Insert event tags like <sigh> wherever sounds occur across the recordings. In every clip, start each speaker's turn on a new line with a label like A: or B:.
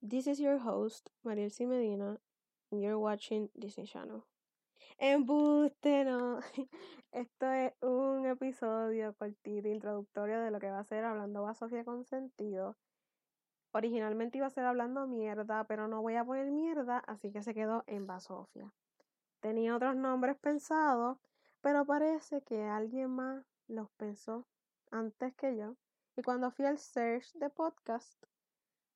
A: This is your host, Mariel C. Medina, and you're watching Disney Channel. Embuste, no. <laughs> Esto es un episodio cortito, introductorio de lo que va a ser Hablando a Sofía con sentido. Originalmente iba a ser hablando mierda, pero no voy a poner mierda, así que se quedó en Basofia. Tenía otros nombres pensados, pero parece que alguien más los pensó antes que yo. Y cuando fui al search de podcast,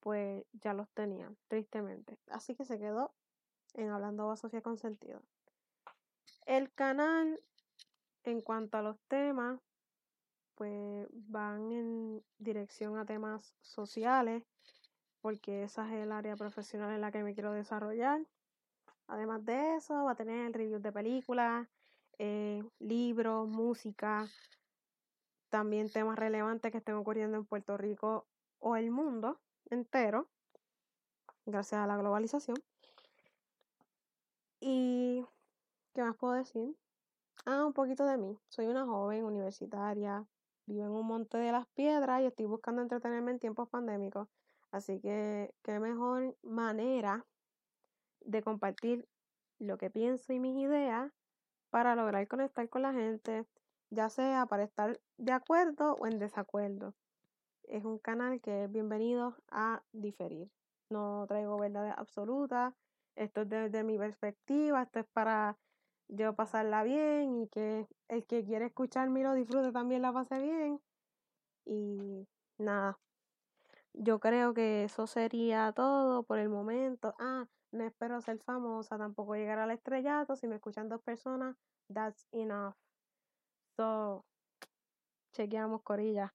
A: pues ya los tenía, tristemente. Así que se quedó en Hablando a Sofía con sentido. El canal, en cuanto a los temas, pues van en dirección a temas sociales, porque esa es el área profesional en la que me quiero desarrollar. Además de eso, va a tener reviews de películas, eh, libros, música, también temas relevantes que estén ocurriendo en Puerto Rico o el mundo entero, gracias a la globalización. Y, ¿qué más puedo decir? Ah, un poquito de mí. Soy una joven universitaria, vivo en un monte de las piedras y estoy buscando entretenerme en tiempos pandémicos. Así que, qué mejor manera de compartir lo que pienso y mis ideas para lograr conectar con la gente, ya sea para estar de acuerdo o en desacuerdo es un canal que es bienvenido a diferir. No traigo verdades absolutas, esto es desde mi perspectiva, esto es para yo pasarla bien y que el que quiere escucharme lo disfrute también la pase bien. Y nada, yo creo que eso sería todo por el momento. Ah, no espero ser famosa, tampoco llegar al estrellato. Si me escuchan dos personas, that's enough. So, chequeamos, Corilla.